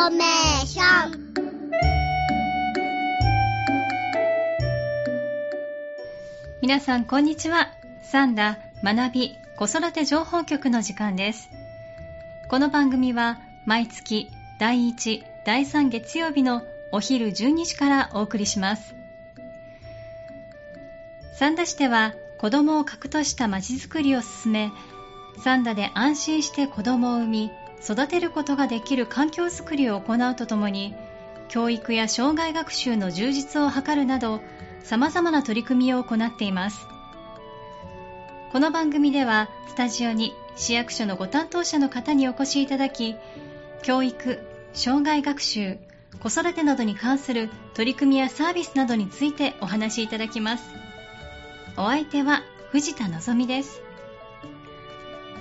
シティインフォメーション。皆さんこんにちは。サンダ学び子育て情報局の時間です。この番組は毎月第1第3月曜日のお昼12時からお送りします。三田市では子供を核としたまちづくりを進め三田で安心して子供を産み育てることができる環境づくりを行うとともに教育や障害学習の充実を図るなど様々な取り組みを行っています。この番組ではスタジオに市役所のご担当者の方にお越しいただき教育障害学習子育てなどに関する取り組みやサービスなどについてお話しいただきます。お相手は藤田望です。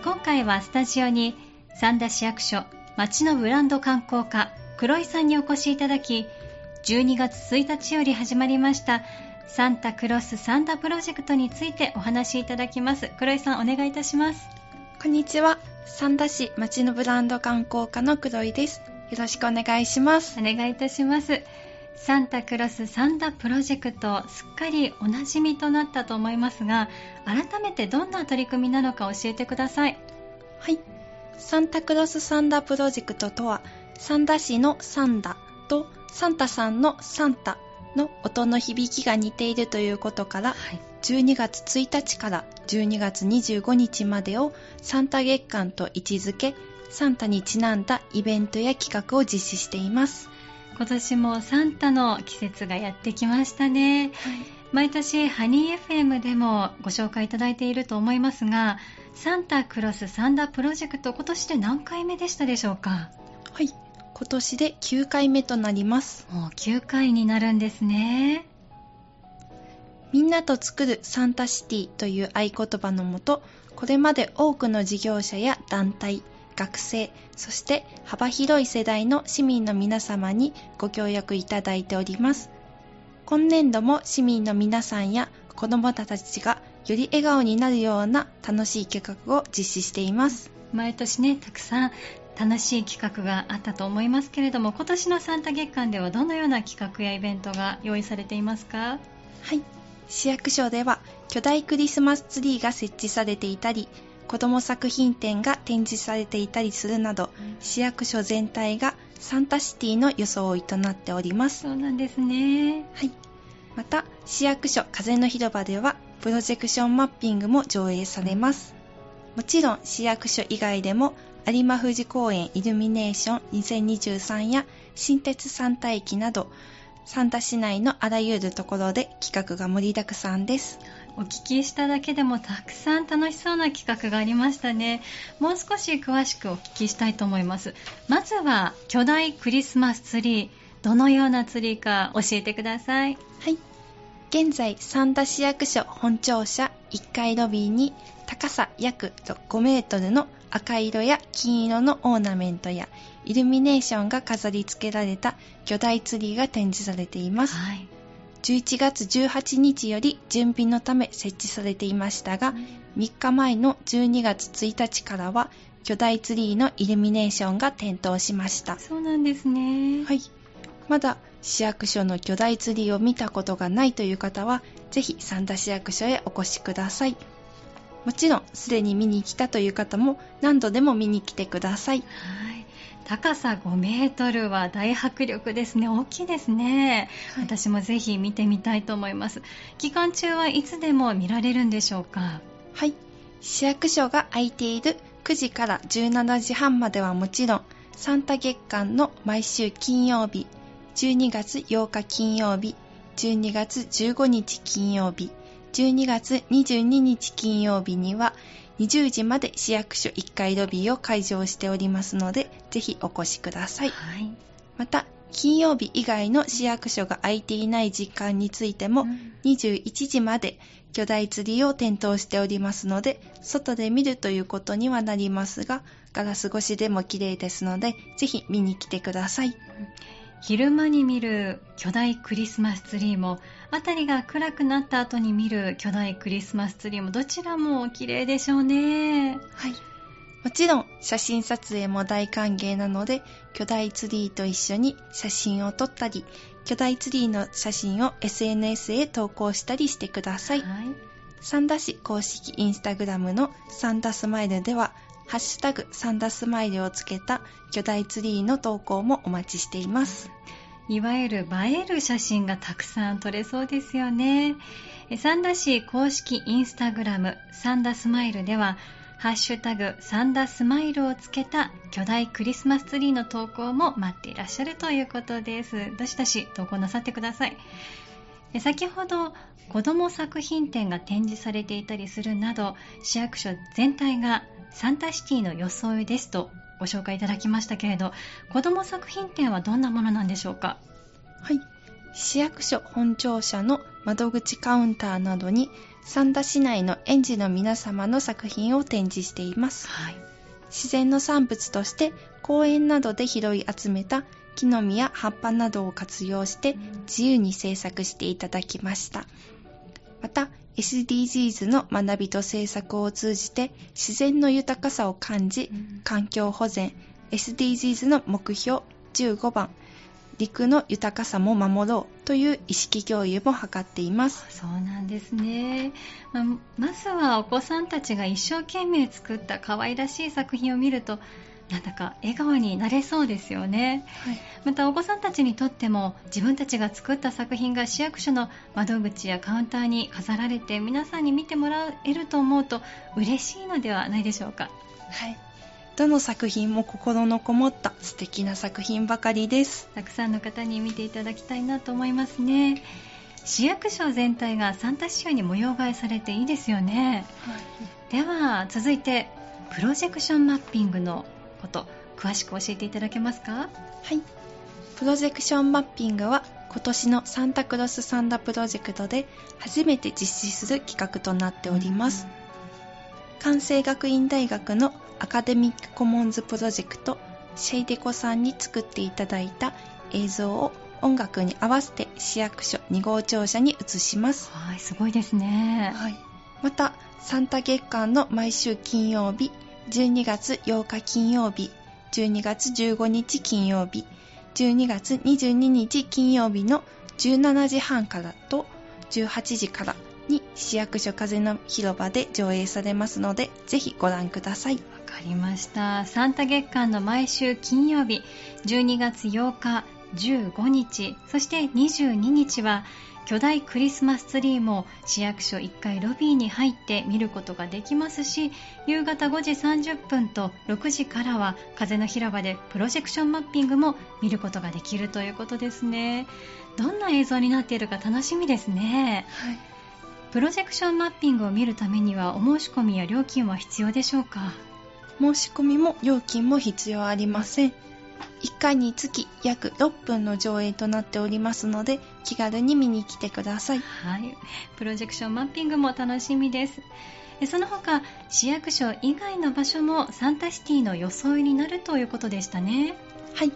今回はスタジオに三田市役所町のブランド観光課黒井さんにお越しいただき12月1日より始まりましたサンタクロスサンタプロジェクトについてお話しいただきます。黒井さんお願いいたします。こんにちは。三田市町のブランド観光課の黒井です。よろしくお願いします。お願いいたします。サンタクロスサンタプロジェクトすっかりおなじみとなったと思いますが改めてどんな取り組みなのか教えてください。はいサンタクロスサンタプロジェクトとは三田市のサンダとサンタさんのサンタの音の響きが似ているということから、はい、12月1日から12月25日までをサンタ月間と位置づけサンタにちなんだイベントや企画を実施しています。今年もサンタの季節がやってきましたね、はい、毎年ハニー FM でもご紹介いただいていると思いますがサンタクロスサンダプロジェクト今年で何回目でしたでしょうか？はい。今年で9回目となります。もう9回になるんですね。みんなと作るサンタシティという合言葉のもとこれまで多くの事業者や団体学生そして幅広い世代の市民の皆様にご協力いただいております。今年度も市民の皆さんや子どもたちがより笑顔になるような楽しい企画を実施しています。毎年ねたくさん楽しい企画があったと思いますけれども今年のサンタ月間ではどのような企画やイベントが用意されていますか？はい。市役所では巨大クリスマスツリーが設置されていたり子ども作品展が展示されていたりするなど、市役所全体がサンタシティの装いとなっております。そうなんですね。はい。また市役所風の広場ではプロジェクションマッピングも上映されます。もちろん市役所以外でも有馬富士公園イルミネーション2023や新鉄サンタ駅などサンタ市内のあらゆるところで企画が盛りだくさんです。お聞きしただけでもたくさん楽しそうな企画がありましたね。もう少し詳しくお聞きしたいと思います。まずは巨大クリスマスツリーどのようなツリーか教えてください。はい現在三田市役所本庁舎1階ロビーに高さ約5メートルの赤色や金色のオーナメントやイルミネーションが飾り付けられた巨大ツリーが展示されています、はい。11月18日より準備のため設置されていましたが、3日前の12月1日からは巨大ツリーのイルミネーションが点灯しました。そうなんですね。はいまだ市役所の巨大ツリーを見たことがないという方はぜひ三田市役所へお越しください。もちろんすでに見に来たという方も何度でも見に来てください。はい。高さ5メートルは大迫力ですね。大きいですね、はい、私もぜひ見てみたいと思います。期間中はいつでも見られるんでしょうか？はい。市役所が空いている9時から17時半まではもちろんサンタ月間の毎週金曜日12月8日金曜日12月15日金曜日12月22日金曜日には20時まで市役所1階ロビーを開場しておりますので、ぜひお越しください。はい、また、金曜日以外の市役所が空いていない時間についても、21時まで巨大ツリーを点灯しておりますので、外で見るということにはなりますが、ガラス越しでも綺麗ですので、ぜひ見に来てください。昼間に見る巨大クリスマスツリーも辺りが暗くなった後に見る巨大クリスマスツリーもどちらも綺麗でしょうねはいもちろん写真撮影も大歓迎なので、巨大ツリーと一緒に写真を撮ったり、巨大ツリーの写真を SNS へ投稿したりしてください。はい。サンダ市公式インスタグラムのサンダスマイルでは、ハッシュタグサンダスマイルをつけた巨大ツリーの投稿もお待ちしています。いわゆる映える写真がたくさん撮れそうですよね。サンダ市公式インスタグラムサンダスマイルでは、ハッシュタグサンダスマイルをつけた巨大クリスマスツリーの投稿も待っていらっしゃるということです。どしどし投稿なさってください。先ほど子ども作品展が展示されていたりするなど市役所全体がサンタシティの装いですとご紹介いただきましたけれど子ども作品展はどんなものなんでしょうか？はい。市役所本庁舎の窓口カウンターなどに、三田市内の園児の皆様の作品を展示しています。はい自然の産物として公園などで拾い集めた木の実や葉っぱなどを活用して自由に制作していただきました。また SDGs の学びと制作を通じて自然の豊かさを感じうん環境保全 SDGs の目標15番陸の豊かさも守ろうという意識共有も図っています。そうなんですねままずはお子さんたちが一生懸命作った可愛らしい作品を見るとなんだか笑顔になれそうですよね。はい。またお子さんたちにとっても自分たちが作った作品が市役所の窓口やカウンターに飾られて皆さんに見てもらえると思うと嬉しいのではないでしょうか。はい。どの作品も心のこもった素敵な作品ばかりです。たくさんの方に見ていただきたいなと思いますね。市役所全体がサンタ仕様に模様替えされていいですよね。では続いてプロジェクションマッピングのこと詳しく教えていただけますか？はい。プロジェクションマッピングは今年のサンタクロスサンダプロジェクトで初めて実施する企画となっております。関西学院大学のアカデミックコモンズプロジェクトシェイデコさんに作っていただいた映像を音楽に合わせて市役所2号庁舎に移します。はいすごいですねはい、またサンタ月間の毎週金曜日12月8日金曜日12月15日金曜日12月22日金曜日の17時半からと18時からに市役所風の広場で上映されますのでぜひご覧ください。わかりました。サンタ月間の毎週金曜日12月8日15日そして22日は巨大クリスマスツリーも市役所1階ロビーに入って見ることができますし夕方5時30分と6時からは風の広場でプロジェクションマッピングも見ることができるということですね。どんな映像になっているか楽しみですね。はい。プロジェクションマッピングを見るためにはお申し込みや料金は必要でしょうか？申し込みも料金も必要ありません1回につき約6分の上映となっておりますので気軽に見に来てくださいはい、プロジェクションマッピングも楽しみです。えその他、市役所以外の場所もサンタシティの装いになるということでしたね。はい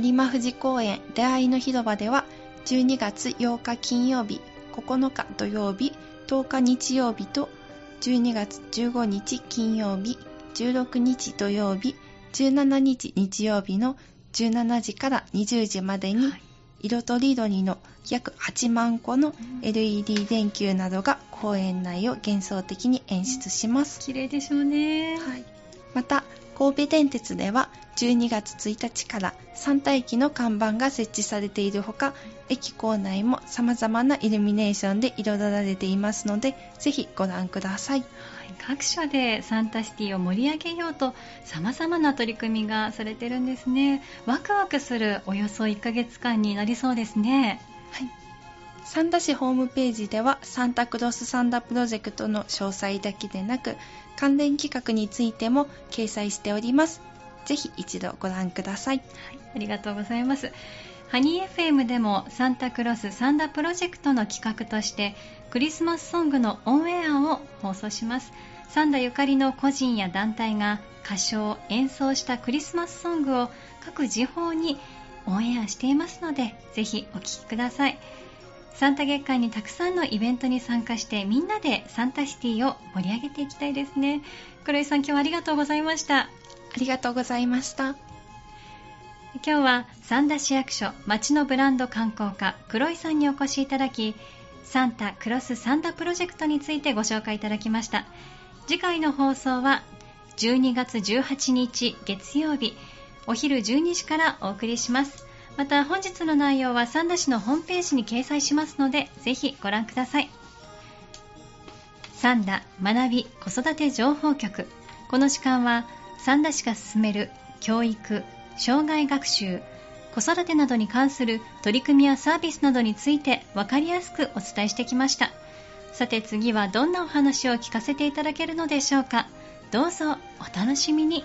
有馬富士公園出会いの広場では12月8日金曜日9日土曜日10日日曜日と12月15日金曜日16日土曜日17日日曜日の17時から20時までにはい色とりどりの約8万個の LED 電球などが公園内を幻想的に演出します。綺麗でしょうね。はい、また神戸電鉄では12月1日からサンタ駅の看板が設置されているほか駅構内も様々なイルミネーションで彩られていますのでぜひご覧ください各所でサンタシティを盛り上げようと様々な取り組みがされてるんですね。ワクワクするおよそ1ヶ月間になりそうですね。はいサンタ市ホームページではサンタクロスサンタプロジェクトの詳細だけでなく関連企画についても掲載しておりますぜひ一度ご覧くださいはい、ありがとうございます。ハニー FM でもサンタクロスサンダプロジェクトの企画としてクリスマスソングのオンエアを放送します。サンダゆかりの個人や団体が歌唱、演奏したクリスマスソングを各時報にオンエアしていますので、ぜひお聴きください。サンタ月間にたくさんのイベントに参加してみんなでサンタシティを盛り上げていきたいですね。黒井さん今日はありがとうございました。ありがとうございました。今日は三田市役所町のブランド観光課黒井さんにお越しいただきサンタクロスサンタプロジェクトについてご紹介いただきました。次回の放送は12月18日月曜日。お昼12時からお送りします。また本日の内容は三田市のホームページに掲載しますのでぜひご覧ください。三田学び子育て情報局。この時間は三田市が進める教育障害学習子育てなどに関する取り組みやサービスなどについて分かりやすくお伝えしてきました。さて次はどんなお話を聞かせていただけるのでしょうか。どうぞお楽しみに。